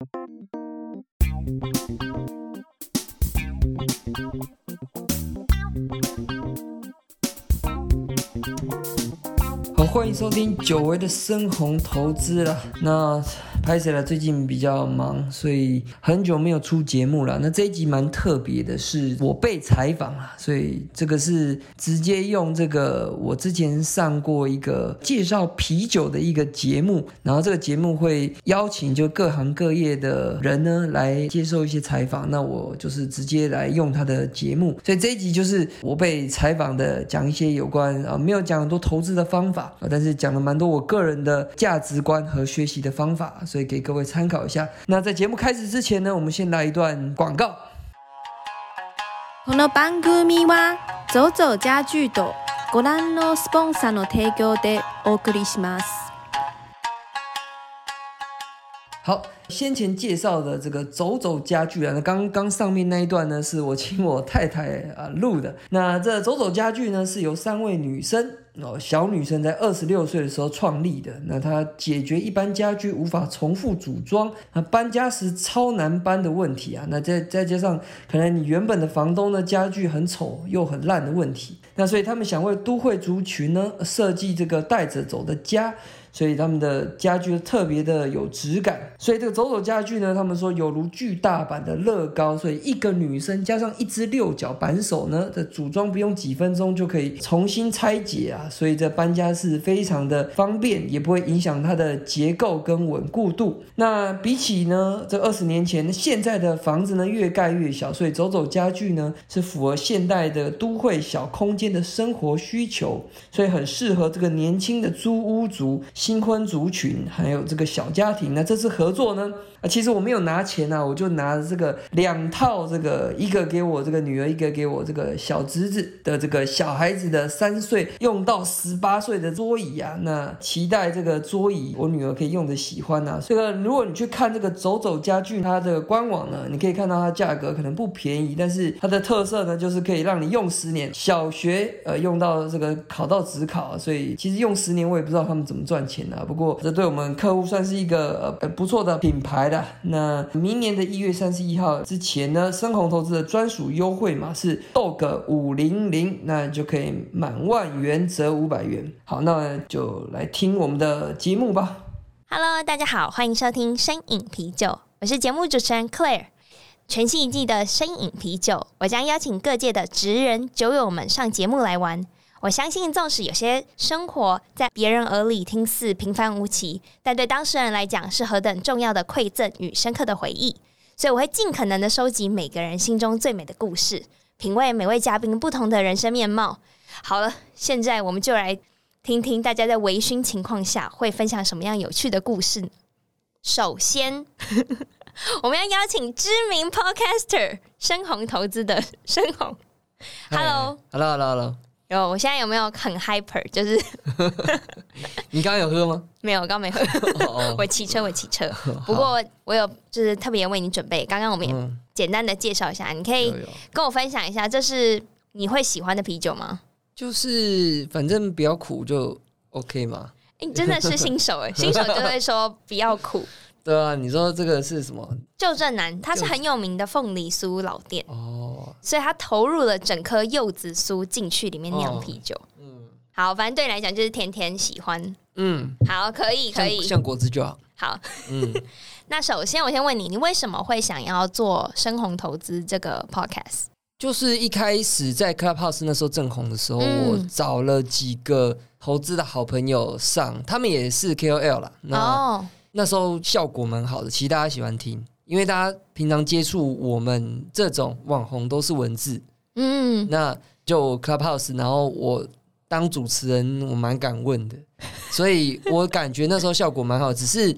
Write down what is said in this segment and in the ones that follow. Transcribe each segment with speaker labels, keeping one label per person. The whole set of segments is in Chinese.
Speaker 1: 好，欢迎收听久违的深红投资了。那拍谁了？最近比较忙，所以很久没有出节目了。那这一集蛮特别的，是我被采访了，所以这个是直接用这个我之前上过一个介绍啤酒的一个节目，然后这个节目会邀请就各行各业的人呢来接受一些采访。那我就是直接来用他的节目，所以这一集就是我被采访的，讲一些有关啊，没有讲很多投资的方法啊，但是讲了蛮多我个人的价值观和学习的方法，所给各位参考一下。那在节目开始之前呢，我们先来一段广告。
Speaker 2: この番組はゾゾ家具とご覧のスポンサーの提供でお送りします。
Speaker 1: 好，先前介绍的这个走走家具啊，那刚刚上面那一段呢，是我请我太太啊录的。那这走走家具呢，是由三位女生 哦，小女生在二十六岁的时候创立的。那她解决一般家居无法重复组装、那搬家时超难搬的问题啊。那再再加上可能你原本的房东呢家具很丑又很烂的问题，那所以他们想为都会族群呢设计这个带着走的家。所以他们的家具特别的有质感，所以这个走走家具呢，他们说有如巨大版的乐高，所以一个女生加上一只六角扳手呢，的组装不用几分钟就可以重新拆解啊，所以这搬家是非常的方便，也不会影响它的结构跟稳固度。那比起呢，这二十年前现在的房子呢越盖越小，所以走走家具呢是符合现代的都会小空间的生活需求，所以很适合这个年轻的租屋族。新婚族群还有这个小家庭，那这次合作呢？啊，其实我没有拿钱啊，我就拿这个两套，这个一个给我这个女儿，一个给我这个小侄子的这个小孩子的三岁用到十八岁的桌椅啊。那期待这个桌椅我女儿可以用的喜欢啊。这个如果你去看这个走走家具它的官网呢，你可以看到它价格可能不便宜，但是它的特色呢就是可以让你用十年，小学呃用到这个考到职考，所以其实用十年我也不知道他们怎么赚钱啊。不过这对我们客户算是一个呃不错的品牌。那明年的一月三十一号之前呢，深红投资的专属优惠码是 dog 五零零，那就可以满万元折五百元。好，那就来听我们的节目吧。
Speaker 3: Hello，大家好，欢迎收听深饮啤酒，我是节目主持人 Claire。全新一季的深饮啤酒，我将邀请各界的职人酒友们上节目来玩。我相信，纵使有些生活在别人耳里听似平凡无奇，但对当事人来讲是何等重要的馈赠与深刻的回忆。所以，我会尽可能的收集每个人心中最美的故事，品味每位嘉宾不同的人生面貌。好了，现在我们就来听听大家在微醺情况下会分享什么样有趣的故事。首先，我们要邀请知名 Podcaster 深红投资的 深红。
Speaker 1: Hello，Hello，Hello，Hello。
Speaker 3: 有，我现在有没有很 hyper？就是
Speaker 1: 你刚刚有喝吗？
Speaker 3: 没有，我刚没喝。我骑车，我骑车。不过我有，就是特别为你准备。刚刚我们也简单的介绍一下，你可以跟我分享一下，这是你会喜欢的啤酒吗？
Speaker 1: 就是反正比较苦就 OK 嘛。
Speaker 3: 你真的是新手哎，新手就会说比较苦。
Speaker 1: 对啊，你说这个是什么？
Speaker 3: 旧正南，它是很有名的凤梨酥老店哦，所以他投入了整颗柚子酥进去里面酿啤酒。嗯，好，反正对你来讲就是甜甜喜欢。嗯，好，可以，可以，
Speaker 1: 像果汁就好。
Speaker 3: 好，嗯，那首先我先问你，你为什么会想要做深红投资这个 podcast？
Speaker 1: 就是一开始在 Clubhouse 那时候正红的时候，我找了几个投资的好朋友上，他们也是 KOL 了。哦。那时候效果蛮好的，其实大家喜欢听，因为大家平常接触我们这种网红都是文字，嗯，那就 Clubhouse，然后我当主持人，我蛮敢问的，所以我感觉那时候效果蛮好，只是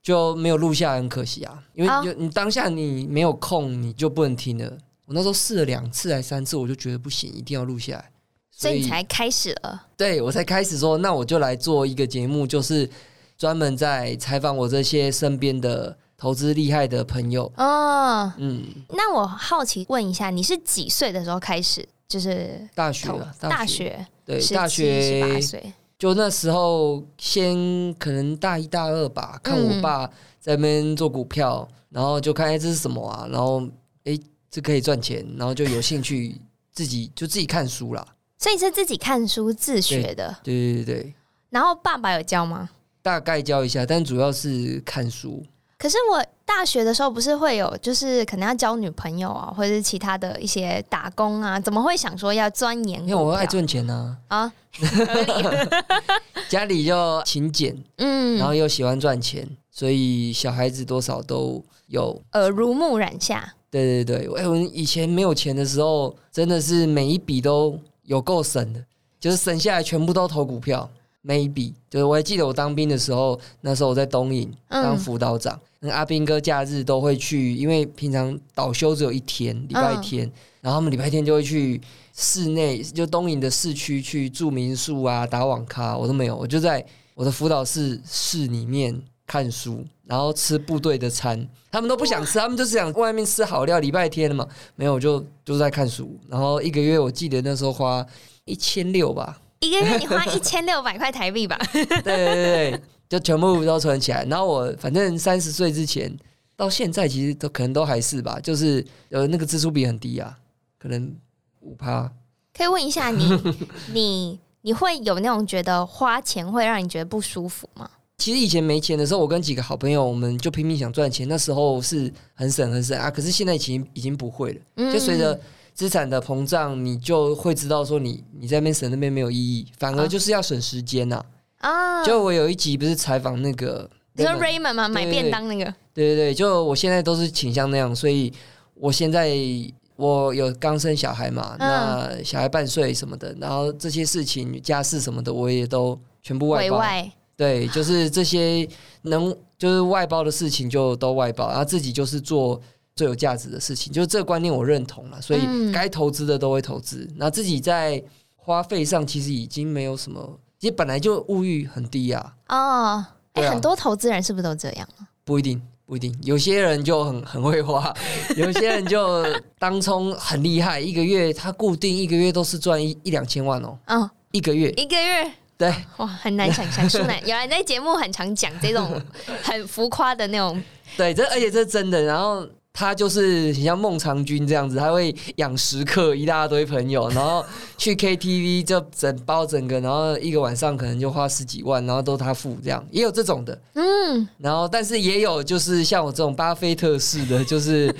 Speaker 1: 就没有录下来，很可惜啊，因为就你当下你没有空，你就不能听了。我那时候试了两次还三次，我就觉得不行，一定要录下来，
Speaker 3: 所以你才开始了。
Speaker 1: 对我才开始说，那我就来做一个节目，就是。专门在采访我这些身边的投资厉害的朋友
Speaker 3: 哦，嗯，那我好奇问一下，你是几岁的时候开始？就是
Speaker 1: 大学，
Speaker 3: 大学，
Speaker 1: 对，大学
Speaker 3: 十八岁，
Speaker 1: 就那时候先可能大一大二吧，看我爸在那边做股票，然后就看哎这是什么啊，然后哎这可以赚钱，然后就有兴趣自己就自己看书啦。
Speaker 3: 所以是自己看书自学的。
Speaker 1: 对对对对，
Speaker 3: 然后爸爸有教吗？
Speaker 1: 大概教一下，但主要是看书。
Speaker 3: 可是我大学的时候不是会有，就是可能要交女朋友啊，或者是其他的一些打工啊，怎么会想说要钻研
Speaker 1: 因
Speaker 3: 票？
Speaker 1: 为我爱赚钱啊，
Speaker 3: 啊，
Speaker 1: 家里就勤俭，
Speaker 3: 嗯，
Speaker 1: 然后又喜欢赚钱，所以小孩子多少都有。
Speaker 3: 耳濡目染下，
Speaker 1: 对对对，哎，我以前没有钱的时候，真的是每一笔都有够省的，就是省下来全部都投股票。每一笔，就是我还记得我当兵的时候，那时候我在东营当辅导长，那阿兵哥假日都会去，因为平常倒休只有一天，礼拜天，然后他们礼拜天就会去室内，就东营的市区去住民宿啊，打网咖，我都没有，我就在我的辅导室室里面看书，然后吃部队的餐，他们都不想吃，他们就是想外面吃好料，礼拜天了嘛，没有，我就就在看书，然后一个月我记得那时候花一千六吧。
Speaker 3: 一个月你花一千六百块台币吧？
Speaker 1: 对对对对，就全部都存起来。然后我反正三十岁之前到现在，其实都可能都还是吧，就是呃那个支出比很低啊，可能五趴。
Speaker 3: 可以问一下你，你你会有那种觉得花钱会让你觉得不舒服吗？
Speaker 1: 其实以前没钱的时候，我跟几个好朋友，我们就拼命想赚钱。那时候是很省很省啊，可是现在已经已经不会了。
Speaker 3: 嗯
Speaker 1: 就随着资产的膨胀，你就会知道说你你在那边省那边没有意义，反而
Speaker 3: 啊
Speaker 1: 就是要省时间呐、
Speaker 3: 啊，
Speaker 1: 就我有一集不是采访那个
Speaker 3: 你说
Speaker 1: Raymond
Speaker 3: 吗？买便当那个，
Speaker 1: 对对对，就我现在都是倾向那样，所以我现在我有刚生小孩嘛，
Speaker 3: 嗯。
Speaker 1: 那小孩半岁什么的，然后这些事情家事什么的，我也都全部外包。对，就是这些能就是外包的事情就都外包，然后自己就是做最有价值的事情，就是这个观念我认同了，所以
Speaker 3: 嗯
Speaker 1: 该投资的都会投资，然后自己在花费上其实已经没有什么，其实本来就物欲很低啊，
Speaker 3: 哦，哎、很多投资人是不是都这样？
Speaker 1: 不一定，不一定，有些人就很很会花，有些人就当冲很厉害，一个月他固定一个月都是赚一一两千万哦，
Speaker 3: 嗯，
Speaker 1: 一个月，
Speaker 3: 一个月
Speaker 1: 对
Speaker 3: 哇，很难想象。舒楠原来在节目很常讲这种很浮夸的那种，
Speaker 1: 对，这而且这是真的，然后。他就是很像孟尝君这样子，他会养食客一大堆朋友，然后 去 KTV 就整包整个，然后一个晚上可能就花十几万，然后都他付这样，也有这种的。
Speaker 3: 嗯，
Speaker 1: 然后，但是也有就是像我这种巴菲特式的，就是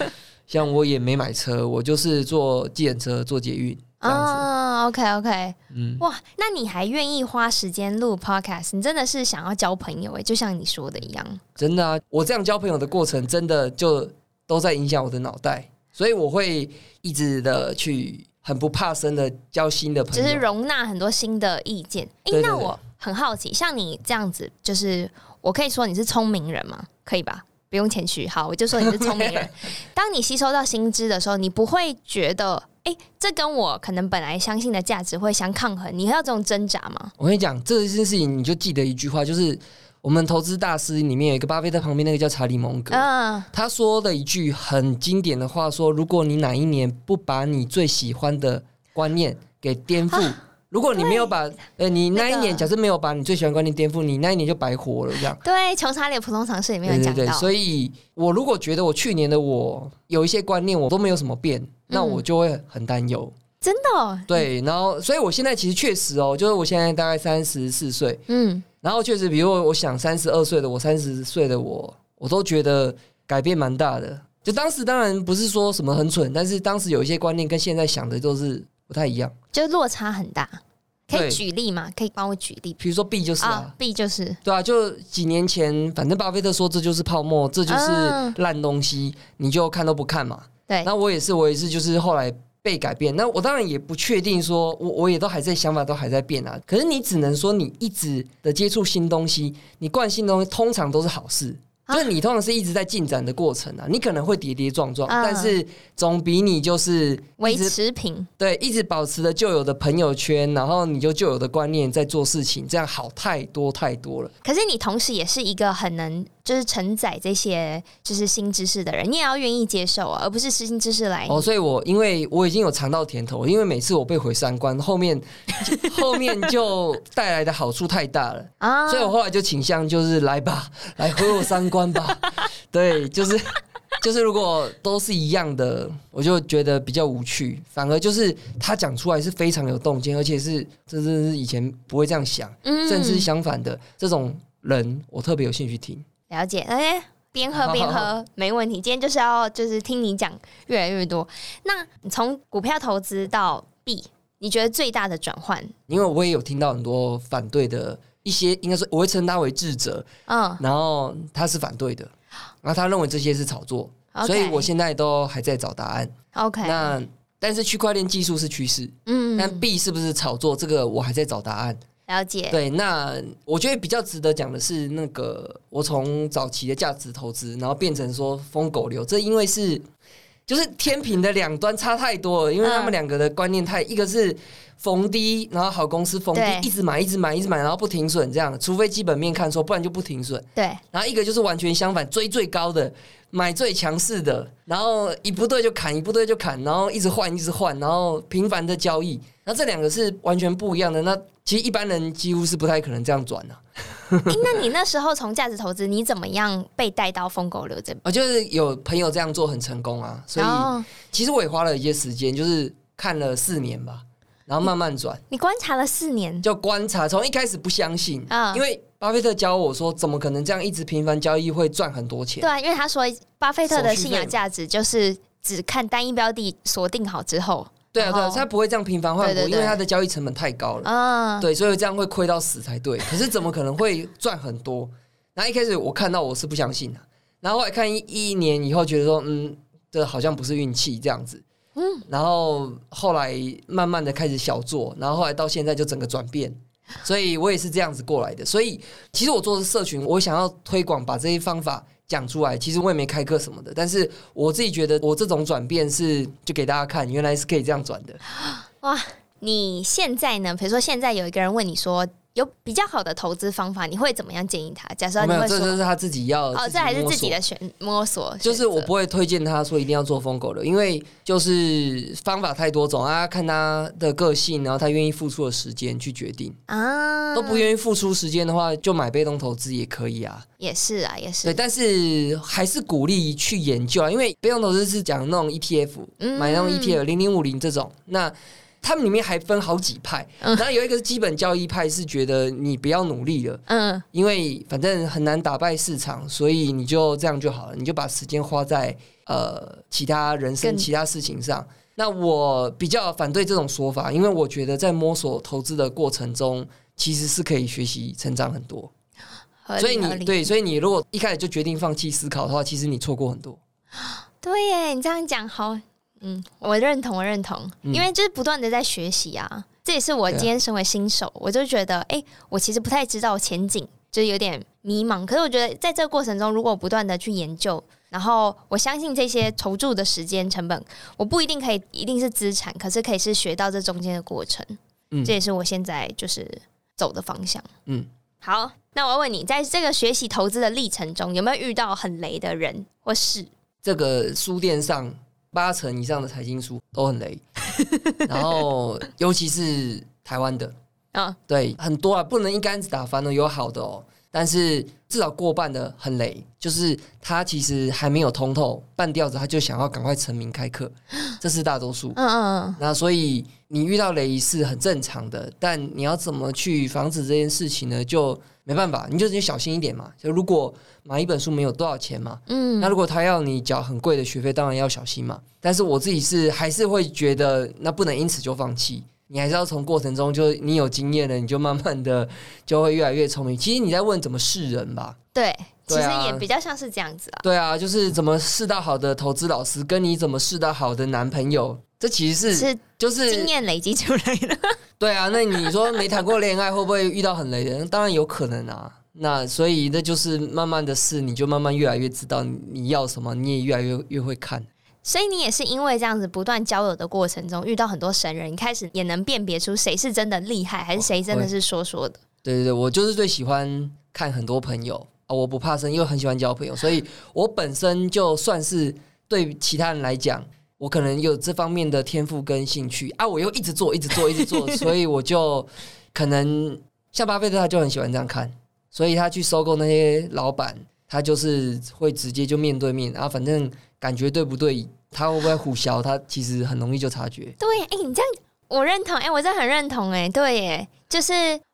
Speaker 1: 像我也没买车，我就是坐计程车、坐捷运这样子。
Speaker 3: 哦，OK OK，
Speaker 1: 嗯，
Speaker 3: 哇，那你还愿意花时间录 Podcast？你真的是想要交朋友哎，就像你说的一样。
Speaker 1: 真的啊，我这样交朋友的过程，真的就都在影响我的脑袋，所以我会一直的去很不怕生的交新的朋友。
Speaker 3: 就是容纳很多新的意见。那我很好奇，像你这样子，就是我可以说你是聪明人吗？可以吧？不用谦虚，好，我就说你是聪明人。当你吸收到新知的时候，你不会觉得，哎、这跟我可能本来相信的价值会相抗衡，你会有这种挣扎吗？
Speaker 1: 我跟你讲，这件事情你就记得一句话，就是我们投资大师里面有一个巴菲特旁边那个叫查理蒙格，
Speaker 3: 嗯，
Speaker 1: 他说的一句很经典的话说：如果你哪一年不把你最喜欢的观念给颠覆，如果你没有把呃你那一年假设没有把你最喜欢的观念颠覆，你那一年就白活了这样。
Speaker 3: 对，《穷查理的普通常识》里面
Speaker 1: 对对对，
Speaker 3: 有讲到，
Speaker 1: 所以我如果觉得我去年的我有一些观念我都没有什么变，那我就会很担忧。
Speaker 3: 真的哦，
Speaker 1: 对，然后所以我现在其实确实哦，就是我现在大概三十四岁，
Speaker 3: 嗯，
Speaker 1: 然后确实，比如我想三十二岁的我，三十岁的我，我都觉得改变蛮大的。就当时当然不是说什么很蠢，但是当时有一些观念跟现在想的都是不太一样。
Speaker 3: 就落差很大。可以
Speaker 1: 对
Speaker 3: 举例吗？可以帮我举例
Speaker 1: 比如说 B 就是啊，
Speaker 3: 啊？B 就是
Speaker 1: 对啊，就几年前，反正巴菲特说这就是泡沫，这就是
Speaker 3: 嗯
Speaker 1: 烂东西，你就看都不看嘛。
Speaker 3: 对，
Speaker 1: 那我也是，我也是，就是后来被改变。那我当然也不确定说，我我也都还在想法都还在变啊。可是你只能说，你一直的接触新东西，你惯性东西通常都是好事。
Speaker 3: 啊
Speaker 1: 就是你通常是一直在进展的过程啊，你可能会跌跌撞撞，
Speaker 3: 嗯
Speaker 1: 但是总比你就是
Speaker 3: 维持平。
Speaker 1: 对一直保持着旧有的朋友圈，然后你就旧有的观念在做事情，这样好太多太多了。
Speaker 3: 可是你同时也是一个很能就是承载这些就是新知识的人，你也要愿意接受啊，而不是新知识来。
Speaker 1: 哦，所以我因为我已经有尝到甜头，因为每次我被毁三观，后面后面就带来的好处太大了，
Speaker 3: 啊
Speaker 1: 所以我后来就倾向就是来吧，来毁我三观吧。对，就是就是如果都是一样的，我就觉得比较无趣。反而就是他讲出来是非常有洞见，而且是这是以前不会这样想，
Speaker 3: 嗯
Speaker 1: 甚至相反的这种人，我特别有兴趣听。
Speaker 3: 了解，哎、边喝 边喝没问题。今天就是要就是听你讲越来越多。那从股票投资到币，你觉得最大的转换？
Speaker 1: 因为我也有听到很多反对的一些，应该说我会称他为智者，
Speaker 3: 嗯
Speaker 1: 然后他是反对的，然后他认为这些是炒作所以我现在都还在找答案。
Speaker 3: ，OK，
Speaker 1: 那但是区块链技术是趋势，
Speaker 3: 嗯
Speaker 1: 但币是不是炒作，这个我还在找答案。
Speaker 3: 了解，
Speaker 1: 对，那我觉得比较值得讲的是，那个我从早期的价值投资，然后变成说疯狗流，这因为是就是天平的两端差太多了，因为他们
Speaker 3: 嗯
Speaker 1: 两个的观念太，一个是逢低，然后好公司逢低一直买，一直买，一直买，然后不停损这样，除非基本面看错，不然就不停损。
Speaker 3: 对，
Speaker 1: 然后一个就是完全相反，追最高的，买最强势的，然后一不对就砍，一不对就砍，然后一直换，一直换，然后频繁的交易。那这两个是完全不一样的。那其实一般人几乎是不太可能这样转的、
Speaker 3: 诶那你那时候从价值投资，你怎么样被带到疯狗流这边？
Speaker 1: 啊，就是有朋友这样做很成功啊，所以
Speaker 3: 哦。
Speaker 1: 其实我也花了一些时间，就是看了四年吧，然后慢慢转，
Speaker 3: 你观察了四年，
Speaker 1: 就观察，从一开始不相信，
Speaker 3: 嗯。
Speaker 1: 因为巴菲特教我说，怎么可能这样一直频繁交易会赚很多钱。
Speaker 3: 对？啊，因为他说巴菲特的信仰价值就是只看单一标的锁定好之后，
Speaker 1: 对啊，对啊，他不会这样频繁换股，因为他的交易成本太高了。
Speaker 3: 嗯，
Speaker 1: 对，所以这样会亏到死才对。可是怎么可能会赚很多？然后一开始我看到我是不相信的，然后后来看一一年以后，觉得说，嗯，这好像不是运气这样子。嗯，然后后来慢慢的开始小做，然后后来到现在就整个转变。所以我也是这样子过来的。所以其实我做的社群，我想要推广把这些方法讲出来。其实我也没开课什么的，但是我自己觉得我这种转变是就给大家看，原来是可以这样转的。
Speaker 3: 哇，你现在呢？比如说现在有一个人问你说有比较好的投资方法，你会怎么样建议他？假设
Speaker 1: 哦没有，
Speaker 3: 你会说，
Speaker 1: 这就是他自己要
Speaker 3: 哦，这还是
Speaker 1: 摸
Speaker 3: 自己的选摸索，
Speaker 1: 就是我
Speaker 3: 选择
Speaker 1: 不会推荐他说一定要做疯狗的，因为就是方法太多种啊，看他的个性，然后他愿意付出的时间去决定。
Speaker 3: 啊，
Speaker 1: 都不愿意付出时间的话，就买被动投资也可以啊。
Speaker 3: 也是啊，也
Speaker 1: 对，
Speaker 3: 是，
Speaker 1: 但是还是鼓励去研究啊，因为被动投资是讲那种 ETF，、
Speaker 3: 嗯
Speaker 1: 买那种 ETF 零零五零这种，那。他们里面还分好几派，
Speaker 3: 嗯
Speaker 1: 然后有一个是基本教义派，是觉得你不要努力了，
Speaker 3: 嗯，
Speaker 1: 因为反正很难打败市场，所以你就这样就好了，你就把时间花在呃其他人生、其他事情上。那我比较反对这种说法，因为我觉得在摸索投资的过程中，其实是可以学习成长很多。所以你对，所以你如果一开始就决定放弃思考的话，其实你错过很多。
Speaker 3: 对耶，你这样讲好，嗯，我认同，我认同，
Speaker 1: 嗯
Speaker 3: 因为就是不断的在学习啊，这也是我今天身为新手，我就觉得，哎、我其实不太知道前景，就是有点迷茫。可是我觉得在这个过程中，如果不断的去研究，然后我相信这些投注的时间成本，我不一定可以一定是资产，可是可以是学到这中间的过程，
Speaker 1: 嗯
Speaker 3: 这也是我现在就是走的方向。
Speaker 1: 嗯，
Speaker 3: 好，那我要问你，在这个学习投资的历程中，有没有遇到很雷的人或事？
Speaker 1: 这个书店上八成以上的财经书都很雷，然后尤其是台湾的，
Speaker 3: 啊，
Speaker 1: 对，很多啊，不能一竿子打翻的，有好的哦，但是至少过半的很雷，就是他其实还没有通透，半吊子他就想要赶快成名开课，这是大多数。
Speaker 3: 嗯嗯
Speaker 1: 那所以你遇到雷是很正常的，但你要怎么去防止这件事情呢？就没办法，你就得小心一点嘛。就如果买一本书没有多少钱嘛，
Speaker 3: 嗯
Speaker 1: 那如果他要你缴很贵的学费，当然要小心嘛。但是我自己是还是会觉得，那不能因此就放弃。你还是要从过程中，就你有经验了，你就慢慢的就会越来越聪明。其实你在问怎么试人吧？
Speaker 3: 对，其实也比较像是这样子啊。
Speaker 1: 对啊，就是怎么试到好的投资老师，跟你怎么试到好的男朋友，这其实是
Speaker 3: 是
Speaker 1: 就是
Speaker 3: 经验累积出来的。
Speaker 1: 对啊，那你说没谈过恋爱，会不会遇到很雷的人？当然有可能啊。那所以那就是慢慢的试，你就慢慢越来越知道你要什么，你也越来越越会看。
Speaker 3: 所以你也是因为这样子不断交友的过程中遇到很多神人，你开始也能辨别出谁是真的厉害，还是谁真的是说说的。
Speaker 1: 对对对，我就是最喜欢看很多朋友，啊，我不怕生，因为很喜欢交朋友，所以我本身就算是对其他人来讲，我可能有这方面的天赋跟兴趣啊，我又一直做，一直做，一直做，所以我就可能像巴菲特他就很喜欢这样看，所以他去收购那些老板，他就是会直接就面对面，然后反正感觉对不对，他会不会虎啸，他其实很容易就察觉。
Speaker 3: 对，哎、你这样我认同，哎、我真的很认同、哎，对，耶，就是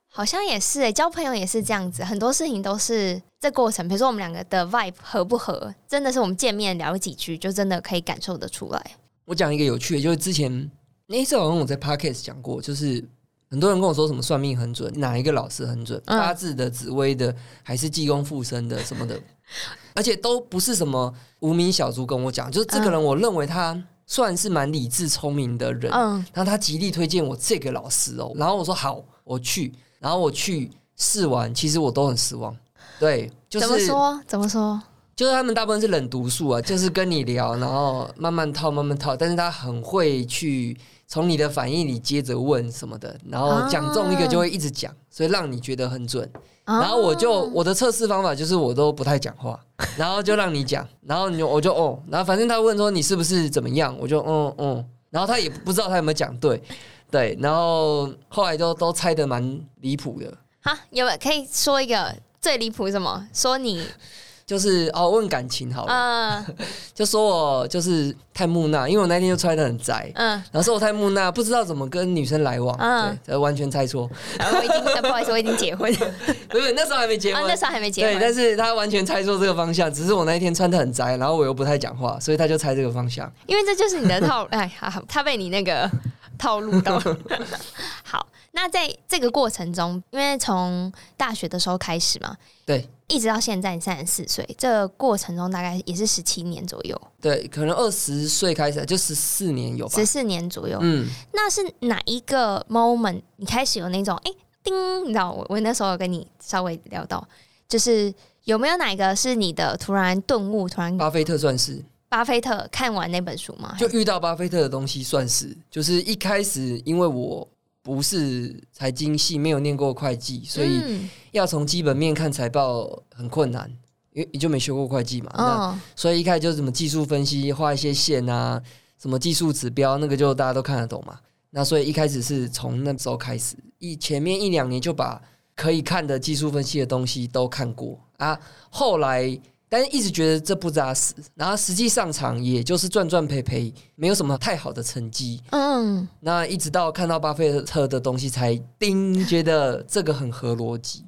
Speaker 3: 好像也是，哎，交朋友也是这样子，很多事情都是这过程，比如说我们两个的 vibe 合不合，真的是我们见面聊几句，就真的可以感受得出来。
Speaker 1: 我讲一个有趣的，就是之前那一次好像我在 podcast 讲过，就是很多人跟我说什么算命很准，哪一个老师很准，
Speaker 3: 嗯。
Speaker 1: 八字的、紫薇的，还是济公附身的什么的，而且都不是什么无名小卒跟我讲，就是这个人，我认为他算是蛮理智聪明的人，
Speaker 3: 嗯，
Speaker 1: 然后他极力推荐我这个老师哦，然后我说好，我去，然后我去试完，其实我都很失望，对，就是
Speaker 3: 怎么说？怎么说？
Speaker 1: 就是他们大部分是冷读术啊，就是跟你聊，然后慢慢套，慢慢套，但是他很会去从你的反应里接着问什么的，然后讲中一个就会一直讲，所以让你觉得很准。然后我就
Speaker 3: 哦
Speaker 1: 我的测试方法就是我都不太讲话，然后就让你讲，然后你我就哦，然后反正他问说你是不是怎么样，我就嗯嗯，然后他也不知道他有没有讲对，对，然后后来都都猜的蛮离谱的，
Speaker 3: 好，有没有可以说一个最离谱是什么？说你
Speaker 1: 就是哦问感情好了。
Speaker 3: 嗯。
Speaker 1: 就说我就是太木讷，因为我那天就穿的很宅，
Speaker 3: 嗯，
Speaker 1: 然后说我太木讷，不知道怎么跟女生来往，
Speaker 3: 嗯。
Speaker 1: 对，完全猜错，
Speaker 3: 然后我已经呃不好意思，我已经结婚。
Speaker 1: 了不是那时候还没结
Speaker 3: 啊，
Speaker 1: 婚，
Speaker 3: 那时候还没结婚。
Speaker 1: 对，但。是他完全猜错这个方向，只是我那一天穿的很宅，然后我又不太讲话，所以他就猜这个方向。
Speaker 3: 因为这就是你的套，哎，好好，他被你那个套路到。好，那在这个过程中，因为从大学的时候开始嘛，
Speaker 1: 对
Speaker 3: 一直到现在你三十四岁，这个过程中大概也是十七年左右，
Speaker 1: 对，可能二十岁开始就十四年有吧
Speaker 3: 十，四年左右。
Speaker 1: 嗯，
Speaker 3: 那是哪一个 moment 你开始有那种哎、叮，你知道我我那时候有跟你稍微聊到，就是有没有哪一个是你的突然顿悟，突然
Speaker 1: 巴菲特算是，
Speaker 3: 巴菲特看完那本书吗？
Speaker 1: 就遇到巴菲特的东西算是，就是一开始因为我不是财经系，没有念过会计，所以
Speaker 3: 嗯
Speaker 1: 要从基本面看财报很困难，因为你就没学过会计嘛。那
Speaker 3: 嗯
Speaker 1: 所以一开始就是什么技术分析，画一些线啊，什么技术指标，那个就大家都看得懂嘛。那所以一开始是从那时候开始，一前面一两年就把可以看的技术分析的东西都看过啊。后来，但是一直觉得这不扎实，然后实际上场也就是赚赚赔赔，没有什么太好的成绩。
Speaker 3: 嗯，
Speaker 1: 那一直到看到巴菲特的东西，才叮觉得这个很合逻辑。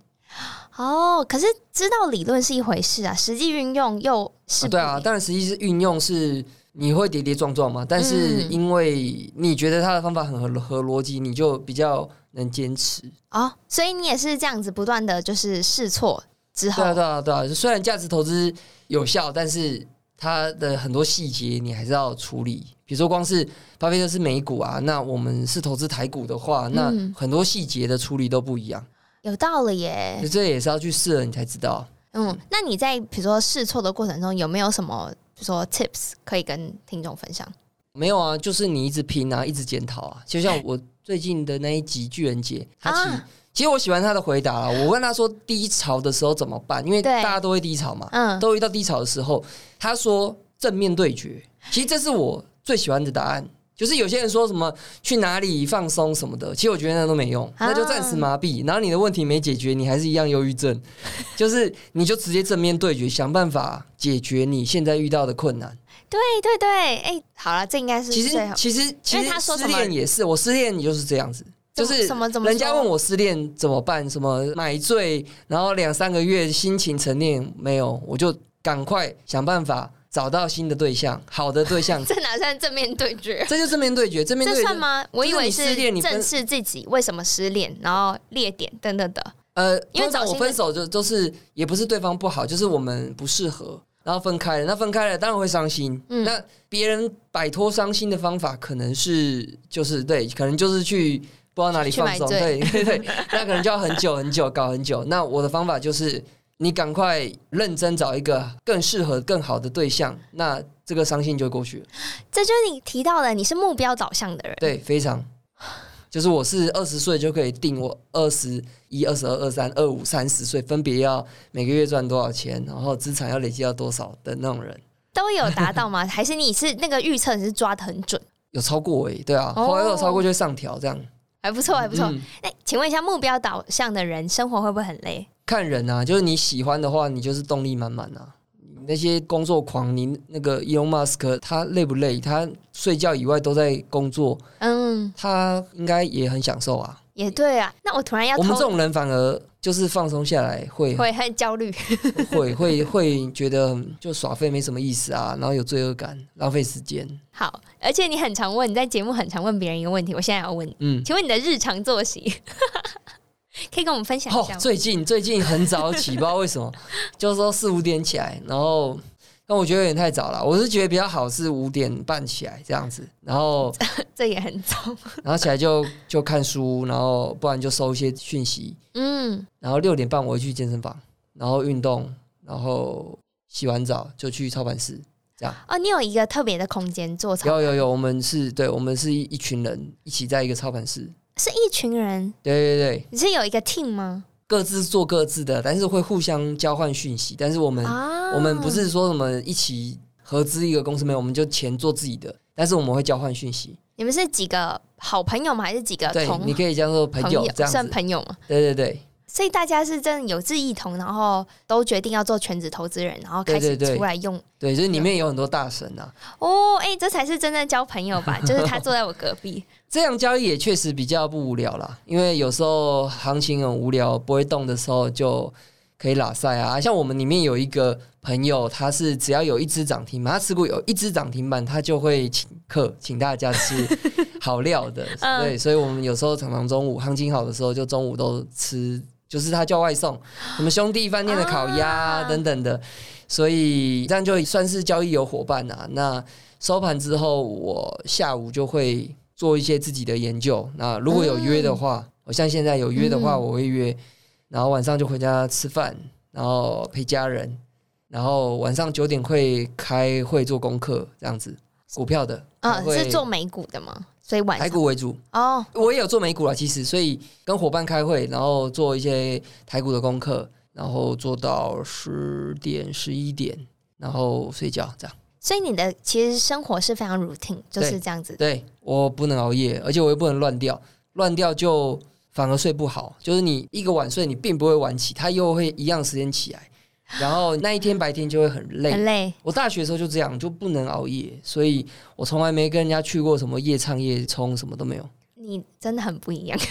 Speaker 3: 哦，可是知道理论是一回事啊，实际运用又是、
Speaker 1: 啊对啊，当然实际是运用是你会跌跌撞撞嘛，但是
Speaker 3: 嗯
Speaker 1: 因为你觉得他的方法很合合逻辑，你就比较能坚持。
Speaker 3: 哦，所以你也是这样子不断的就是试错之后，
Speaker 1: 对啊，对啊，对啊。虽然价值投资有效，但是它的很多细节你还是要处理。比如说，光是巴菲特是美股啊，那我们是投资台股的话，那
Speaker 3: 嗯
Speaker 1: 很多细节的处理都不一样。
Speaker 3: 有道理耶。
Speaker 1: 这也是要去试了，你才知道。
Speaker 3: 嗯，那你在比如说试错的过程中，有没有什么比如说 tips 可以跟听众分享？
Speaker 1: 没有啊，就是你一直拼啊，一直检讨啊。就像我最近的那一集巨人节，他其、
Speaker 3: 啊
Speaker 1: 其实我喜欢他的回答啦。我问他说低潮的时候怎么办，因为大家都会低潮嘛，
Speaker 3: 嗯，
Speaker 1: 都遇到低潮的时候，他说正面对决。其实这是我最喜欢的答案。就是有些人说什么去哪里放松什么的，其实我觉得那都没用，
Speaker 3: 啊
Speaker 1: 那就暂时麻痹。然后你的问题没解决，你还是一样忧郁症。就是你就直接正面对决，想办法解决你现在遇到的困难。
Speaker 3: 对对对，哎、好了，这应该是
Speaker 1: 其实其实其实
Speaker 3: 他说什么
Speaker 1: 恋也是，我失恋你就是这样子，就是
Speaker 3: 怎么怎么
Speaker 1: 人家问我失恋怎么办，什么买醉，然后两三个月心情沉淀没有，我就赶快想办法找到新的对象，好的对象，
Speaker 3: 这哪算正面对决？
Speaker 1: 这就正面对决，正面对决
Speaker 3: 这算？吗？我以为
Speaker 1: 是失恋你
Speaker 3: 正视自己为什么失恋，然后列点等等的。
Speaker 1: 呃，
Speaker 3: 因为找
Speaker 1: 我分手就就是也不是对方不好，就是我们不适合。然后分开了，那分开了当然会伤心。
Speaker 3: 嗯
Speaker 1: 那别人摆脱伤心的方法，可能是就是对，可能就是去不知道哪里放松，对对对，那可能就要很久很久搞很久。那我的方法就是，你赶快认真找一个更适合、更好的对象，那这个伤心就过去了。
Speaker 3: 这就是你提到的，你是目标导向的人。
Speaker 1: 对，非常就是我是二十岁就可以定我二十一、二十二、二三、二五、三十岁分别要每个月赚多少钱，然后资产要累积到多少的那种人，
Speaker 3: 都有达到吗？还是你是那个预测你是抓的很准？
Speaker 1: 有超过诶、对啊，
Speaker 3: 哦
Speaker 1: 后来有超过就会上调这样。
Speaker 3: 还不错，还不错。
Speaker 1: 嗯
Speaker 3: 那、请问一下，目标导向的人生活会不会很累？
Speaker 1: 看人啊，就是你喜欢的话，你就是动力满满啊。那些工作狂，你那个 Elon Musk 他累不累？他睡觉以外都在工作，
Speaker 3: 嗯，
Speaker 1: 他应该也很享受啊。
Speaker 3: 也对啊。那我突然要偷
Speaker 1: 我们这种人反而就是放松下来会
Speaker 3: 会很焦虑。
Speaker 1: 会会会觉得就耍废没什么意思啊，然后有罪恶感，浪费时间。
Speaker 3: 好，而且你很常问，你在节目很常问别人一个问题，我现在要问你，
Speaker 1: 嗯，
Speaker 3: 请问你的日常作息，可以跟我们分享一
Speaker 1: 哦
Speaker 3: 下，吗？
Speaker 1: 最近最近很早起，不知道为什么，就是说四五点起来，然后。但我觉得有点太早了，我是觉得比较好是五点半起来这样子，然后
Speaker 3: 这也很早。
Speaker 1: 然后起来就就看书，然后不然就收一些讯息，
Speaker 3: 嗯，
Speaker 1: 然后六点半我会去健身房，然后运动，然后洗完澡就去操盘室，这样。
Speaker 3: 哦，你有一个特别的空间做操，
Speaker 1: 有有有，我们是对，我们是一一群人一起在一个操盘室，
Speaker 3: 是一群人，
Speaker 1: 对对对，
Speaker 3: 你是有一个 team 吗？
Speaker 1: 各自做各自的，但是会互相交换讯息，但是我们、
Speaker 3: 啊，
Speaker 1: 我们不是说什么一起合资一个公司没有，我们就钱做自己的，但是我们会交换讯息，
Speaker 3: 你们是几个好朋友吗？还是几个
Speaker 1: 对，
Speaker 3: 同
Speaker 1: 你可以叫做朋友这样
Speaker 3: 算，朋友吗？
Speaker 1: 对对对。
Speaker 3: 所以大家是真的有志一同，然后都决定要做全职投资人，然后开始出来用。
Speaker 1: 对，就是里面有很多大神啊，
Speaker 3: 哦，哎、这才是真正交朋友吧？就是他坐在我隔壁，
Speaker 1: 这样交易也确实比较不无聊啦，因为有时候行情很无聊，不会动的时候就可以拉赛啊。像我们里面有一个朋友，他是只要有一只涨停板，他持股有一只涨停板，他就会请客，请大家吃 好料的。
Speaker 3: 嗯
Speaker 1: 对，所以我们有时候常常中午行情好的时候，就中午都吃，就是他叫外送，什么兄弟饭店的烤鸭、
Speaker 3: 啊
Speaker 1: 等等的，所以这样就算是交易有伙伴啊。那收盘之后，我下午就会做一些自己的研究。那如果有约的话，我像现在有约的话，
Speaker 3: 嗯
Speaker 1: 我会约，然后晚上就回家吃饭，然后陪家人，然后晚上九点会开会做功课，这样子。股票的，啊，
Speaker 3: 是做美股的吗？所以晚
Speaker 1: 台
Speaker 3: 上
Speaker 1: 股为主，
Speaker 3: 哦，
Speaker 1: 我也有做美股啦，其实，所以跟伙伴开会，然后做一些台股的功课，然后做到十点、十一点，然后睡觉，这样。
Speaker 3: 所以你的其实生活是非常 routine，就是这样子。
Speaker 1: 对我不能熬夜，而且我又不能乱掉，乱掉就反而睡不好。就是你一个晚睡，你并不会晚起，它又会一样时间起来，然后那一天白天就会很累。
Speaker 3: 很累，
Speaker 1: 我大学的时候就这样，就不能熬夜，所以我从来没跟人家去过什么夜唱夜冲，什么都没有。
Speaker 3: 你真的很不一样。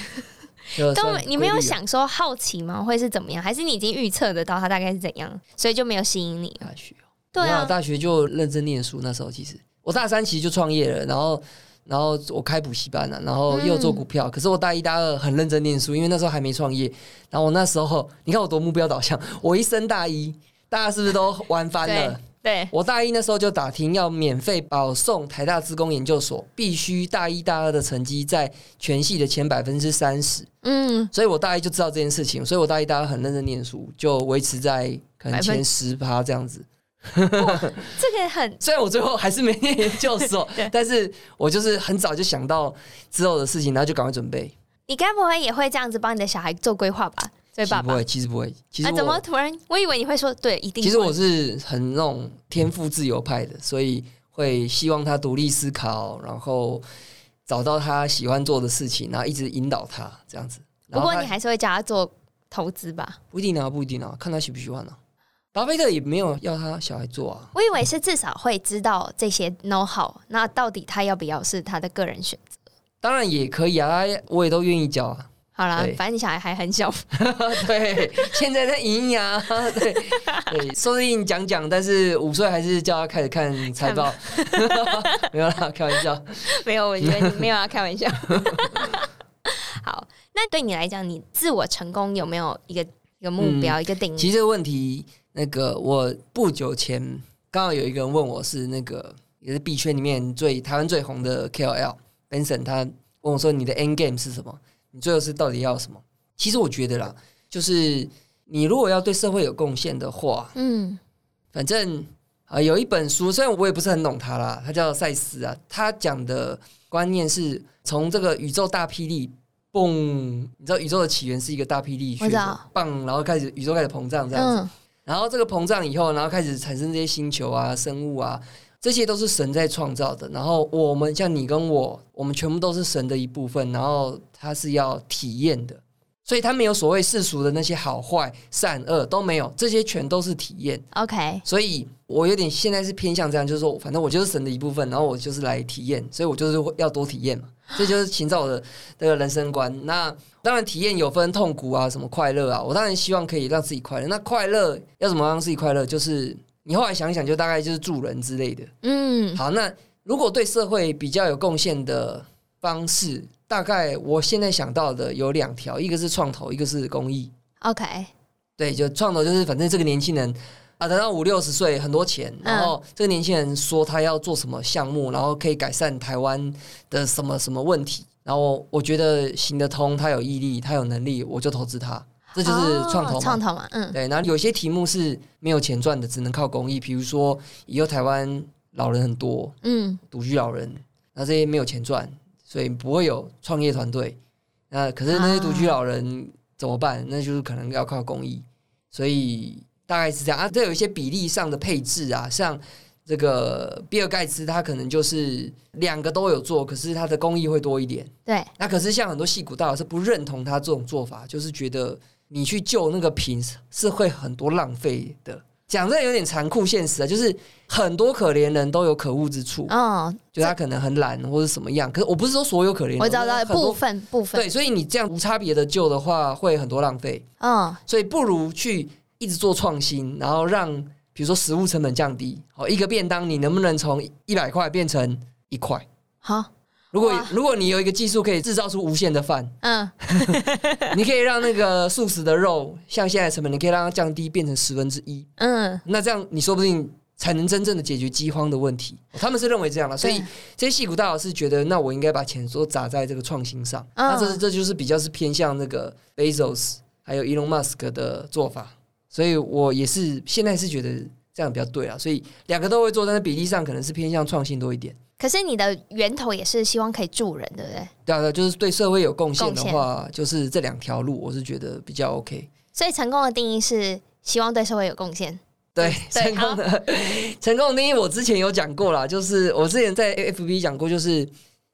Speaker 3: 都
Speaker 1: 没
Speaker 3: 你没有想说好奇吗？会是怎么样？还是你已经预测得到它大概是怎样，所以就没有吸引你？
Speaker 1: 大学？
Speaker 3: 对啊，
Speaker 1: 大学就认真念书。那时候其实我大三其实就创业了，然后然后我开补习班了、然后又做股票。可是我大一大二很认真念书，因为那时候还没创业。然后我那时候你看我多目标导向，我一升大一，大家是不是都玩翻了？
Speaker 3: 对，
Speaker 1: 我大一那时候就打听要免费保送台大资工研究所，必须大一大二的成绩在全系的前百分之三十。
Speaker 3: 嗯，
Speaker 1: 所以我大一就知道这件事情，所以我大一大二很认真念书，就维持在可能前十趴这样子。
Speaker 3: 这个很
Speaker 1: 虽然我最后还是没念研究所，但是我就是很早就想到之后的事情，然后就赶快准备。
Speaker 3: 你该不会也会这样子帮你的小孩做规划吧？所以爸爸
Speaker 1: 不会，其实不会。其实
Speaker 3: 啊，怎么突然？我以为你会说对，一定。
Speaker 1: 其实我是很那种天赋自由派的，所以会希望他独立思考，然后找到他喜欢做的事情，然后一直引导他这样子。
Speaker 3: 不过你还是会教他做投资吧？
Speaker 1: 不一定啊，不一定啊，看他喜不喜欢啊。巴菲特也没有要他小孩做啊，
Speaker 3: 我以为是至少会知道这些 know how，那到底他要不要是他的个人选择。
Speaker 1: 当然也可以啊，我也都愿意教啊。
Speaker 3: 好啦，反正你小孩还很小，
Speaker 1: 对，现在在营养，对对，说不定讲讲，但是五岁还是叫他开始看财报，没有啦，开玩笑。
Speaker 3: 没有，我觉得你没有要开玩笑。好，那对你来讲，你自我成功有没有一个一个目标、一个定义？
Speaker 1: 其实这个问题，那个我不久前刚好有一个人问我是那个也是币圈里面最台湾最红的 KOL Benson，他问我说你的 end game 是什么？你最后是到底要什么？其实我觉得啦，就是你如果要对社会有贡献的话，
Speaker 3: 嗯，
Speaker 1: 反正啊，有一本书，虽然我也不是很懂他啦，他叫赛斯啊，他讲的观念是从这个宇宙大霹雳嘣，你知道宇宙的起源是一个大霹雳，
Speaker 3: 我知道，
Speaker 1: 棒，然后开始宇宙开始膨胀这样子，然后这个膨胀以后，然后开始产生这些星球啊、生物啊，这些都是神在创造的。然后我们像你跟我，我们全部都是神的一部分，然后他是要体验的。所以他没有所谓世俗的那些好坏善恶都没有，这些全都是体验。
Speaker 3: OK，
Speaker 1: 所以我有点现在是偏向这样，就是说，反正我就是神的一部分，然后我就是来体验，所以我就是要多体验嘛。这就是秦造的这个人生观。那当然体验有分痛苦啊，什么快乐啊，我当然希望可以让自己快乐。那快乐要怎么让自己快乐？就是你后来想一想，就大概就是助人之类的。嗯，好，那如果对社会比较有贡献的方式。大概我现在想到的有两条，一个是创投，一个是公益。
Speaker 3: OK，
Speaker 1: 对，就创投就是反正这个年轻人啊，等到五六十岁，很多钱，然后这个年轻人说他要做什么项目，然后可以改善台湾的什么什么问题，然后我觉得行得通，他有毅力，他有能力，我就投资他，这就是创投嘛。
Speaker 3: 创投嘛，嗯，
Speaker 1: 对。然后有些题目是没有钱赚的，只能靠公益，比如说以后台湾老人很多，嗯，独居老人，那这些没有钱赚。所以不会有创业团队，那可是那些独居老人怎么办？那就是可能要靠公益，所以大概是这样啊。这有一些比例上的配置啊，像这个比尔盖茨，他可能就是两个都有做，可是他的公益会多一点。
Speaker 3: 对，
Speaker 1: 那可是像很多戏骨大佬是不认同他这种做法，就是觉得你去救那个瓶是会很多浪费的。讲这有点残酷现实啊，就是很多可怜人都有可恶之处，嗯，就他可能很懒或者什么样，可是我不是说所有可怜人，
Speaker 3: 我找到部分部分，
Speaker 1: 对，所以你这样无差别的救的话，会很多浪费，嗯，所以不如去一直做创新，然后让比如说食物成本降低，好，一个便当你能不能从一百块变成一块？
Speaker 3: 好。
Speaker 1: 如果如果你有一个技术可以制造出无限的饭，嗯，你可以让那个素食的肉像现在成本，你可以让它降低变成十分之一，嗯，那这样你说不定才能真正的解决饥荒的问题。他们是认为这样的，所以这些戏骨大佬是觉得，那我应该把钱都砸在这个创新上。那这是这就是比较是偏向那个 Bezos 还有 Elon Musk 的做法，所以我也是现在是觉得这样比较对啊。所以两个都会做，但是比例上可能是偏向创新多一点。
Speaker 3: 可是你的源头也是希望可以助人，对不对？
Speaker 1: 对啊，就是对社会有贡献的话，就是这两条路，我是觉得比较 OK。
Speaker 3: 所以成功的定义是希望对社会有贡献。
Speaker 1: 对，成功的 成功的定义我之前有讲过了，就是我之前在 FB 讲过，就是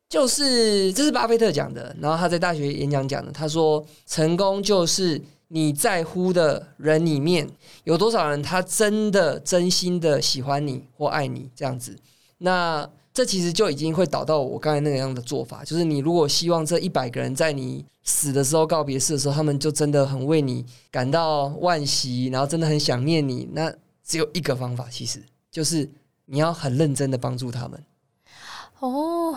Speaker 1: 就是这是巴菲特讲的，然后他在大学演讲讲的，他说成功就是你在乎的人里面有多少人他真的真心的喜欢你或爱你这样子，那。这其实就已经会导到我刚才那个样的做法，就是你如果希望这一百个人在你死的时候告别式的时候，他们就真的很为你感到惋惜，然后真的很想念你，那只有一个方法，其实就是你要很认真的帮助他们。哦，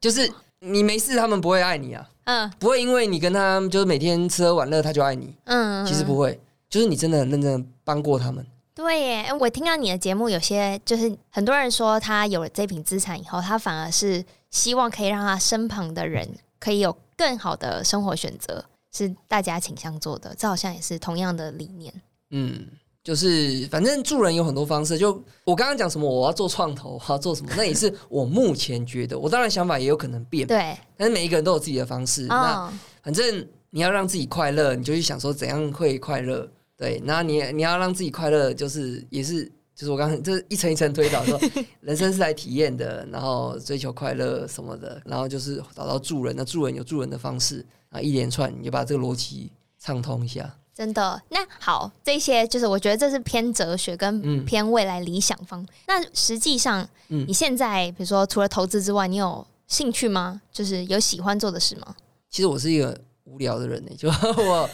Speaker 1: 就是你没事，他们不会爱你啊，嗯，不会因为你跟他就是每天吃喝玩乐，他就爱你，嗯，其实不会，就是你真的很认真帮过他们。
Speaker 3: 对耶，我听到你的节目，有些就是很多人说他有了这笔资产以后，他反而是希望可以让他身旁的人可以有更好的生活选择，是大家倾向做的。这好像也是同样的理念。
Speaker 1: 嗯，就是反正助人有很多方式。就我刚刚讲什么，我要做创投，我要做什么，那也是我目前觉得。我当然想法也有可能变，
Speaker 3: 对。
Speaker 1: 但是每一个人都有自己的方式。那反正你要让自己快乐，你就去想说怎样会快乐。对，那你你要让自己快乐，就是也是就是我刚刚这一层一层推导说，人生是来体验的，然后追求快乐什么的，然后就是找到助人，那助人有助人的方式啊，一连串你就把这个逻辑畅通一下。
Speaker 3: 真的，那好，这些就是我觉得这是偏哲学跟偏未来理想方。那实际上，你现在比如说除了投资之外，你有兴趣吗？就是有喜欢做的事吗？
Speaker 1: 其实我是一个。无聊的人呢，就 我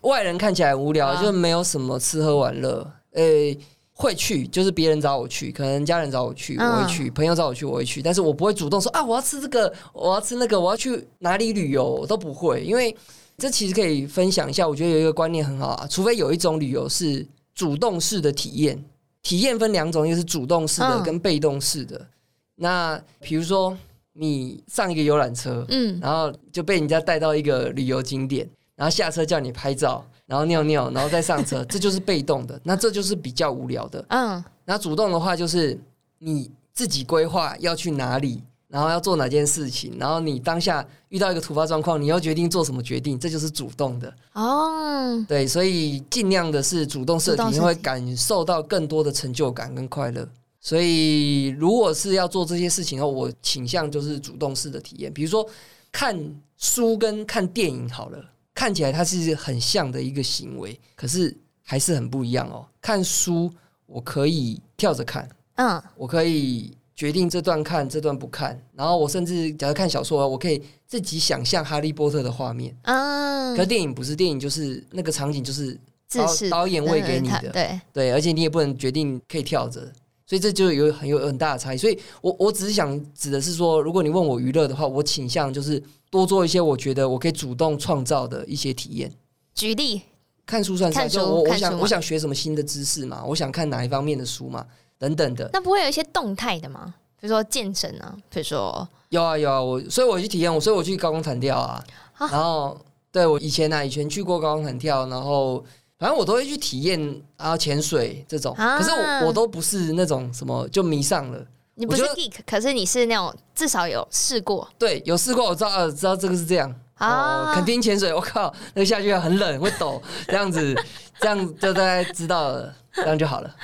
Speaker 1: 外人看起来无聊，就没有什么吃喝玩乐。诶，会去，就是别人找我去，可能家人找我去，我会去；朋友找我去，我会去。但是我不会主动说啊，我要吃这个，我要吃那个，我要去哪里旅游，我都不会。因为这其实可以分享一下，我觉得有一个观念很好啊。除非有一种旅游是主动式的体验，体验分两种，一个是主动式的跟被动式的。那比如说。你上一个游览车，嗯，然后就被人家带到一个旅游景点，然后下车叫你拍照，然后尿尿，然后再上车，这就是被动的，那这就是比较无聊的，嗯。那主动的话就是你自己规划要去哪里，然后要做哪件事情，然后你当下遇到一个突发状况，你要决定做什么决定，这就是主动的。
Speaker 3: 哦，
Speaker 1: 对，所以尽量的是主动设计，
Speaker 3: 主动设计
Speaker 1: 你会感受到更多的成就感跟快乐。所以，如果是要做这些事情的话，我倾向就是主动式的体验。比如说，看书跟看电影好了，看起来它是很像的一个行为，可是还是很不一样哦。看书我可以跳着看，
Speaker 3: 嗯，
Speaker 1: 我可以决定这段看，这段不看，然后我甚至假如看小说，我可以自己想象哈利波特的画面。
Speaker 3: 啊。
Speaker 1: 可，是电影不是，电影就是那个场景就是导导演喂给你的，
Speaker 3: 对，
Speaker 1: 对，而且你也不能决定可以跳着，所以这就有很有很大的差异。所以我我只是想指的是说，如果你问我娱乐的话，我倾向就是多做一些我觉得我可以主动创造的一些体验。
Speaker 3: 举例，
Speaker 1: 看书算是就我我想我想学什么新的知识嘛，我想看哪一方面的书嘛，等等的。
Speaker 3: 那不会有一些动态的吗？比如说健身啊，比如说
Speaker 1: 有啊有啊，我所以我去体验，我所以我去高空弹跳啊，
Speaker 3: 啊
Speaker 1: 然后对我以前呢、以前去过高空弹跳，然后反正我都会去体验，啊潜水这种，
Speaker 3: 啊
Speaker 1: 可是我我都不是那种什么就迷上了，
Speaker 3: 你不是 geek，可是你是那种至少有试过
Speaker 1: 对，有试过，我知道呃知道这个是这样。哦
Speaker 3: 啊，，
Speaker 1: 垦丁潜水，我靠，那个下去很冷，会抖，这样子，这样就大概知道了，这样就好了。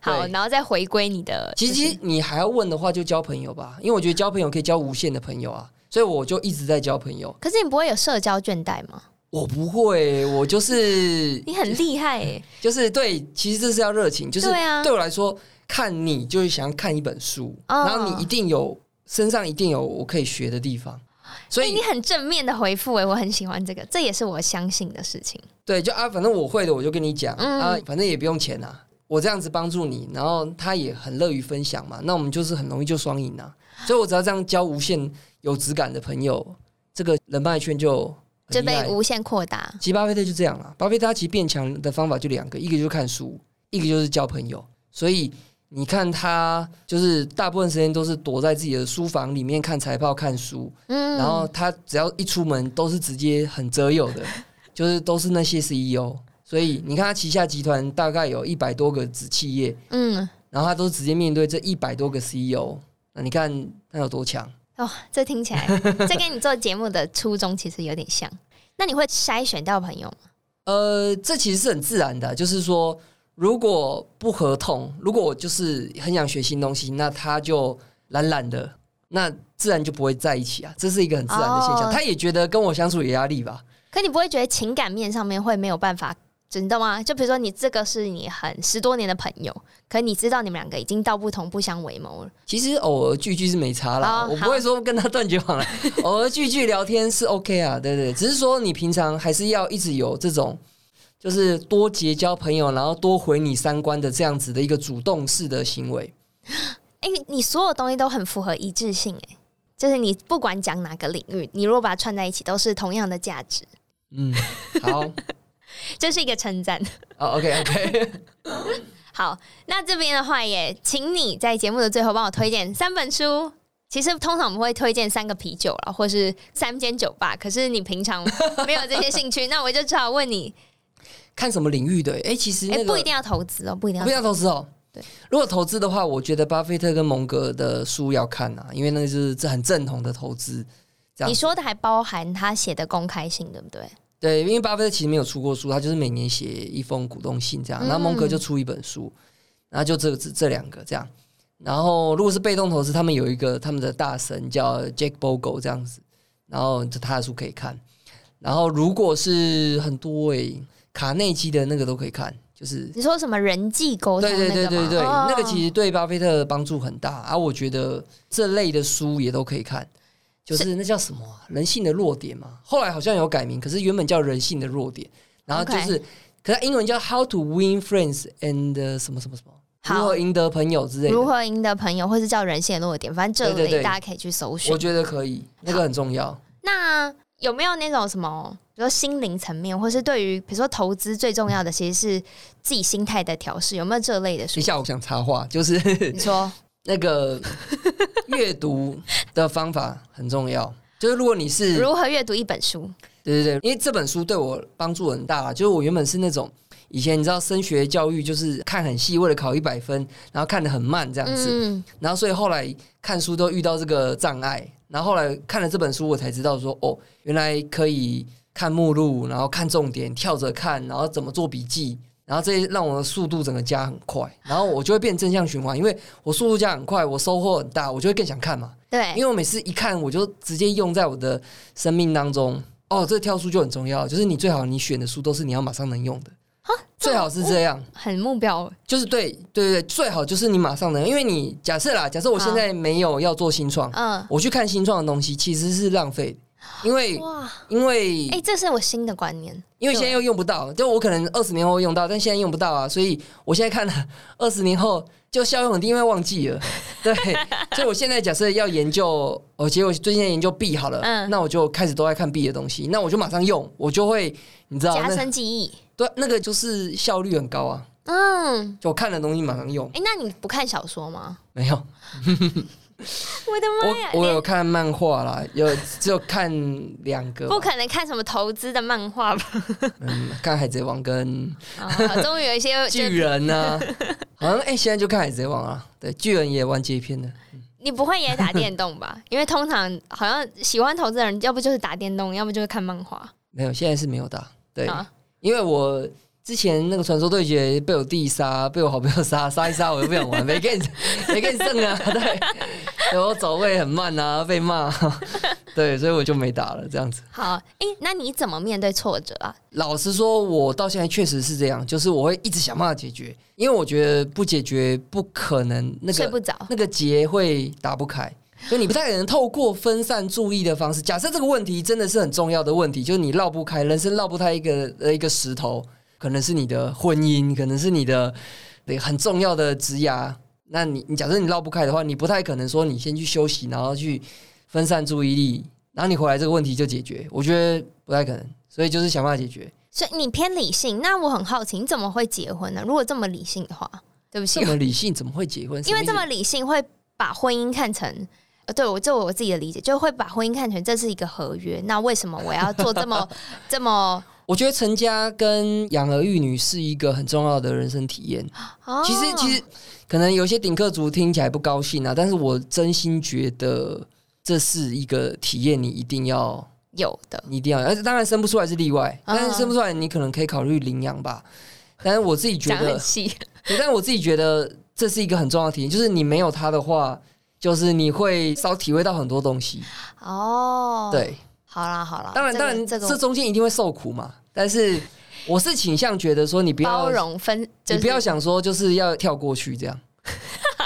Speaker 3: 好，然后再回归你的，
Speaker 1: 其
Speaker 3: 就是。
Speaker 1: 实你还要问的话，就交朋友吧，因为我觉得交朋友可以交无限的朋友啊，所以我就一直在交朋友。
Speaker 3: 可是你不会有社交倦怠吗？
Speaker 1: 我不会，我就是
Speaker 3: 你很厉害诶，
Speaker 1: 就是对，其实这是要热情，就是
Speaker 3: 对啊。
Speaker 1: 对我来说，看你就是想要看一本书，
Speaker 3: 哦。
Speaker 1: 然后你一定有身上一定有我可以学的地方，所以
Speaker 3: 哎你很正面的回复诶，我很喜欢这个，这也是我相信的事情。
Speaker 1: 对，就啊，反正我会的我就跟你讲、
Speaker 3: 嗯
Speaker 1: 啊，反正也不用钱啊，我这样子帮助你，然后他也很乐于分享嘛，那我们就是很容易就双赢啊，所以我只要这样交无限有质感的朋友，这个人脉圈就
Speaker 3: 就被无限扩大。
Speaker 1: 其实巴菲特就这样了。巴菲特他其实变强的方法就两个，一个就是看书，一个就是交朋友。所以你看他就是大部分时间都是躲在自己的书房里面看财报、看书，
Speaker 3: 嗯，
Speaker 1: 然后他只要一出门都是直接很择友的，就是都是那些 CEO。所以你看他旗下集团大概有一百多个子企业，
Speaker 3: 嗯，
Speaker 1: 然后他都直接面对这一百多个 CEO。那你看他有多强？
Speaker 3: 哦，这听起来这跟你做节目的初衷其实有点像。那你会筛选到朋友吗？
Speaker 1: 呃，这其实是很自然的，就是说，如果不合同，如果我就是很想学新东西，那他就懒懒的，那自然就不会在一起啊，这是一个很自然的现象。
Speaker 3: 哦
Speaker 1: 他也觉得跟我相处有压力吧？
Speaker 3: 可你不会觉得情感面上面会没有办法，你懂吗？就比如说你这个是你很十多年的朋友，可你知道你们两个已经道不同不相为谋了。
Speaker 1: 其实偶尔聚聚是没差啦，
Speaker 3: 哦
Speaker 1: 我不会说跟他断绝往来，偶尔聚聚聊天是 OK 啊，对对，只是说你平常还是要一直有这种。就是多结交朋友，然后多回你三观的这样子的一个主动式的行为。
Speaker 3: 哎、你所有东西都很符合一致性、哎，就是你不管讲哪个领域，你如果把它串在一起，都是同样的价值，
Speaker 1: 嗯，好，
Speaker 3: 这是一个称赞。
Speaker 1: 哦，OK OK，
Speaker 3: 好，那这边的话也请你在节目的最后帮我推荐三本书。其实通常我们会推荐三个啤酒了，或是三间酒吧，可是你平常没有这些兴趣，那我就只好问你，
Speaker 1: 看什么领域的？哎、其实
Speaker 3: 哎、
Speaker 1: 那个、
Speaker 3: 不一定要投资哦，不一定要
Speaker 1: 不一定要投资哦。
Speaker 3: 对，
Speaker 1: 如果投资的话，我觉得巴菲特跟蒙格的书要看啊，因为那是这很正统的投资。这样
Speaker 3: 你说的还包含他写的公开信，对不对？
Speaker 1: 对，因为巴菲特其实没有出过书，他就是每年写一封股东信这样，
Speaker 3: 嗯
Speaker 1: 然后蒙格就出一本书，然后就这这这两个这样。然后如果是被动投资，他们有一个他们的大神叫 Jack Bogle 这样子，然后就他的书可以看。然后如果是很多诶、卡内基的那个都可以看，就是
Speaker 3: 你说什么人际沟通
Speaker 1: 对？对对对对，
Speaker 3: 哦
Speaker 1: 那个其实对巴菲特帮助很大啊。我觉得这类的书也都可以看，就是那叫什么啊、人性的弱点嘛。后来好像有改名，可是原本叫人性的弱点，然后就是可是英文叫 How to Win Friends and 呃什么什么什么，如何赢得朋友之类的。
Speaker 3: 如何赢得朋友，或是叫人性的弱点，反正这类大家可以去搜寻
Speaker 1: 我。觉得可以，那个很重要。
Speaker 3: 那有没有那种什么，比如说心灵层面，或是对于比如说投资最重要的其实是自己心态的调试，有没有这类的书
Speaker 1: 等一？下，我想插话，就是
Speaker 3: 你说
Speaker 1: 那个阅读的方法很重要。就是如果你是
Speaker 3: 如何阅读一本书？
Speaker 1: 对对对，因为这本书对我帮助很大啦。就是我原本是那种以前你知道升学教育就是看很细，为了考一百分，然后看得很慢这样子，
Speaker 3: 嗯，
Speaker 1: 然后所以后来看书都遇到这个障碍，然后后来看了这本书，我才知道说哦，原来可以看目录，然后看重点，跳着看，然后怎么做笔记。然后这些让我的速度整个加很快，然后我就会变正向循环，因为我速度加很快，我收获很大，我就会更想看嘛。
Speaker 3: 对，
Speaker 1: 因为我每次一看，我就直接用在我的生命当中。哦，这个跳书就很重要，就是你最好你选的书都是你要马上能用的，最好是这样。
Speaker 3: 很目标，
Speaker 1: 就是对对对，最好就是你马上能，因为你假设啦，假设我现在没有要做新创，
Speaker 3: 嗯，
Speaker 1: 我去看新创的东西其实是浪费的，因为
Speaker 3: 哇，
Speaker 1: 因为
Speaker 3: 哎，这是我新的观念，
Speaker 1: 因为现在又用不到，就我可能二十年后用到，但现在用不到啊，所以我现在看了 二十年后就效用很低，因为忘记了。对，所以我现在假设要研究，哦，结果最近在研究 B 好了，
Speaker 3: 嗯
Speaker 1: 那我就开始都在看 B 的东西，那我就马上用，我就会你知道
Speaker 3: 加深记忆。
Speaker 1: 对那个就是效率很高啊，
Speaker 3: 嗯，
Speaker 1: 就我看的东西马上用，
Speaker 3: 哎，那你不看小说吗？
Speaker 1: 没有。
Speaker 3: 我的妈呀！
Speaker 1: 我我有看漫画啦，有只有看两个，
Speaker 3: 不可能看什么投资的漫画吧？
Speaker 1: 嗯，看海贼王跟
Speaker 3: 啊，终于有一些
Speaker 1: 巨人呢、好像哎、现在就看海贼王啊，对，巨人也完结篇了。
Speaker 3: 你不会也打电动吧？因为通常好像喜欢投资的人，要不就是打电动，要不就是看漫画。
Speaker 1: 没有，现在是没有打，对，
Speaker 3: 啊，
Speaker 1: 因为我之前那个传说对决被我弟杀，被我好朋友杀，杀一杀我又不想玩，没跟你 没跟你胜啊，对，然后走位很慢啊，被骂，对，所以我就没打了，这样子。
Speaker 3: 好，哎、那你怎么面对挫折啊？
Speaker 1: 老实说，我到现在确实是这样，就是我会一直想办法解决，因为我觉得不解决不可能那个
Speaker 3: 睡不着，
Speaker 1: 那个结会打不开。所以你不太可能透过分散注意的方式。假设这个问题真的是很重要的问题，就是你绕不开，人生绕不开一个呃一个石头，可能是你的婚姻，可能是你的对很重要的职涯。那你你假设你绕不开的话，你不太可能说你先去休息，然后去分散注意力，然后你回来这个问题就解决。我觉得不太可能，所以就是想办法解决。
Speaker 3: 所以你偏理性。那我很好奇，你怎么会结婚呢？如果这么理性的话，对不起
Speaker 1: 这，么理性怎么会结婚？
Speaker 3: 因为这么理性会把婚姻看成。呃，对我这我自己的理解，就会把婚姻看成这是一个合约。那为什么我要做这么 这么？
Speaker 1: 我觉得成家跟养儿育女是一个很重要的人生体验。
Speaker 3: 哦、
Speaker 1: 其实其实可能有些顶客族听起来不高兴啊，但是我真心觉得这是一个体验，你一定要，
Speaker 3: 有的，
Speaker 1: 你一定要，而且当然生不出来是例外，
Speaker 3: 嗯
Speaker 1: 但是生不出来你可能可以考虑领养吧。但是我自己觉得，但是我自己觉得这是一个很重要的体验，就是你没有他的话，就是你会少体会到很多东西。
Speaker 3: 哦，，
Speaker 1: 对，
Speaker 3: 好啦好啦，
Speaker 1: 当然
Speaker 3: 这个
Speaker 1: 当然
Speaker 3: 这个
Speaker 1: 这中间一定会受苦嘛，但是我是倾向觉得说你不要
Speaker 3: 包容分，就是、
Speaker 1: 你不要想说就是要跳过去这样。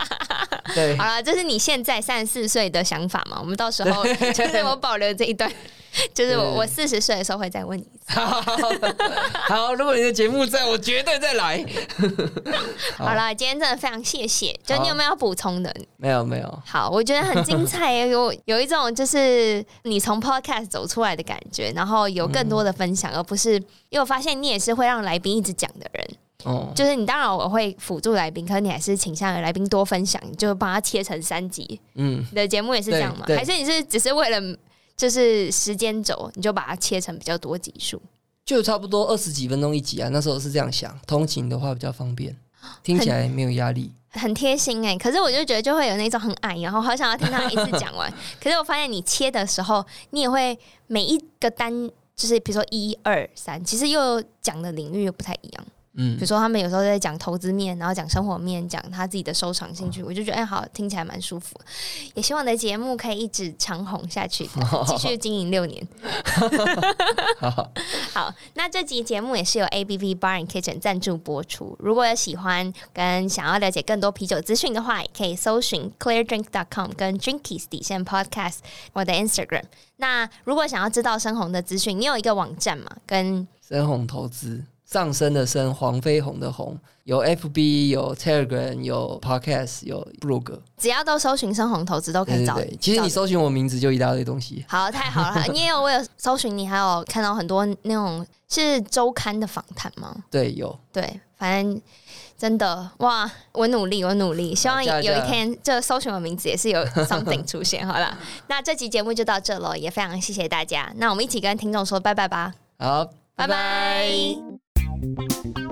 Speaker 1: 对
Speaker 3: 好，了，这是你现在三十四岁的想法嘛？我们到时候 就是我保留这一段，就是我我四十岁的时候会再问你一次。
Speaker 1: 好，如果你的节目在，我绝对再来。好
Speaker 3: 好啦，今天真的非常谢谢。就你有没有要补充的？
Speaker 1: 没有没有，
Speaker 3: 好，我觉得很精彩耶，有有一种就是你从 podcast 走出来的感觉，然后有更多的分享，而不是因为我发现你也是会让来宾一直讲的人。
Speaker 1: 哦，
Speaker 3: 就是你当然我会辅助来宾，可是你还是倾向于来宾多分享，你就帮他切成三集。
Speaker 1: 嗯，
Speaker 3: 你的节目也是这样吗？还是你是只是为了就是时间轴，你就把它切成比较多集数？
Speaker 1: 就差不多二十几分钟一集啊。那时候是这样想，通勤的话比较方便，听起来没有压力。
Speaker 3: 很贴心哎、可是我就觉得就会有那种很矮，然后好想要听他一次讲完。可是我发现你切的时候，你也会每一个单，就是比如说一二三，其实又讲的领域又不太一样。
Speaker 1: 嗯
Speaker 3: 比如，说他们有时候在讲投资面，然后讲生活面，讲他自己的收藏兴趣，我就觉得哎好，听起来蛮舒服。也希望我的节目可以一直长红下去，继续经营六年。
Speaker 1: 好，
Speaker 3: 好，那这集节目也是由 A B V Bar and Kitchen 赞助播出。如果有喜欢跟想要了解更多啤酒资讯的话，也可以搜寻 cleardrink.com 跟 Drinkies 底线 Podcast 我的 Instagram。那如果想要知道深红的资讯，你有一个网站嘛？跟
Speaker 1: 深红投资，上升的升，黄飞鸿的红，有 FB，有 Telegram，有 Podcast，有 blog。
Speaker 3: 只要都搜寻深红投资都可以找。
Speaker 1: 对其实你搜寻我名字就一大堆东西。
Speaker 3: 好，太好了！你也有我有搜寻，你还有看到很多那种是周刊的访谈吗？
Speaker 1: 对，有。
Speaker 3: 对，反正真的哇，我努力，我努力，希望有有一天这搜寻我名字也是有 something 出现。好了，那这期节目就到这了，也非常谢谢大家。那我们一起跟听众说拜拜吧，
Speaker 1: 好，
Speaker 3: 拜
Speaker 1: 拜
Speaker 3: 拜 you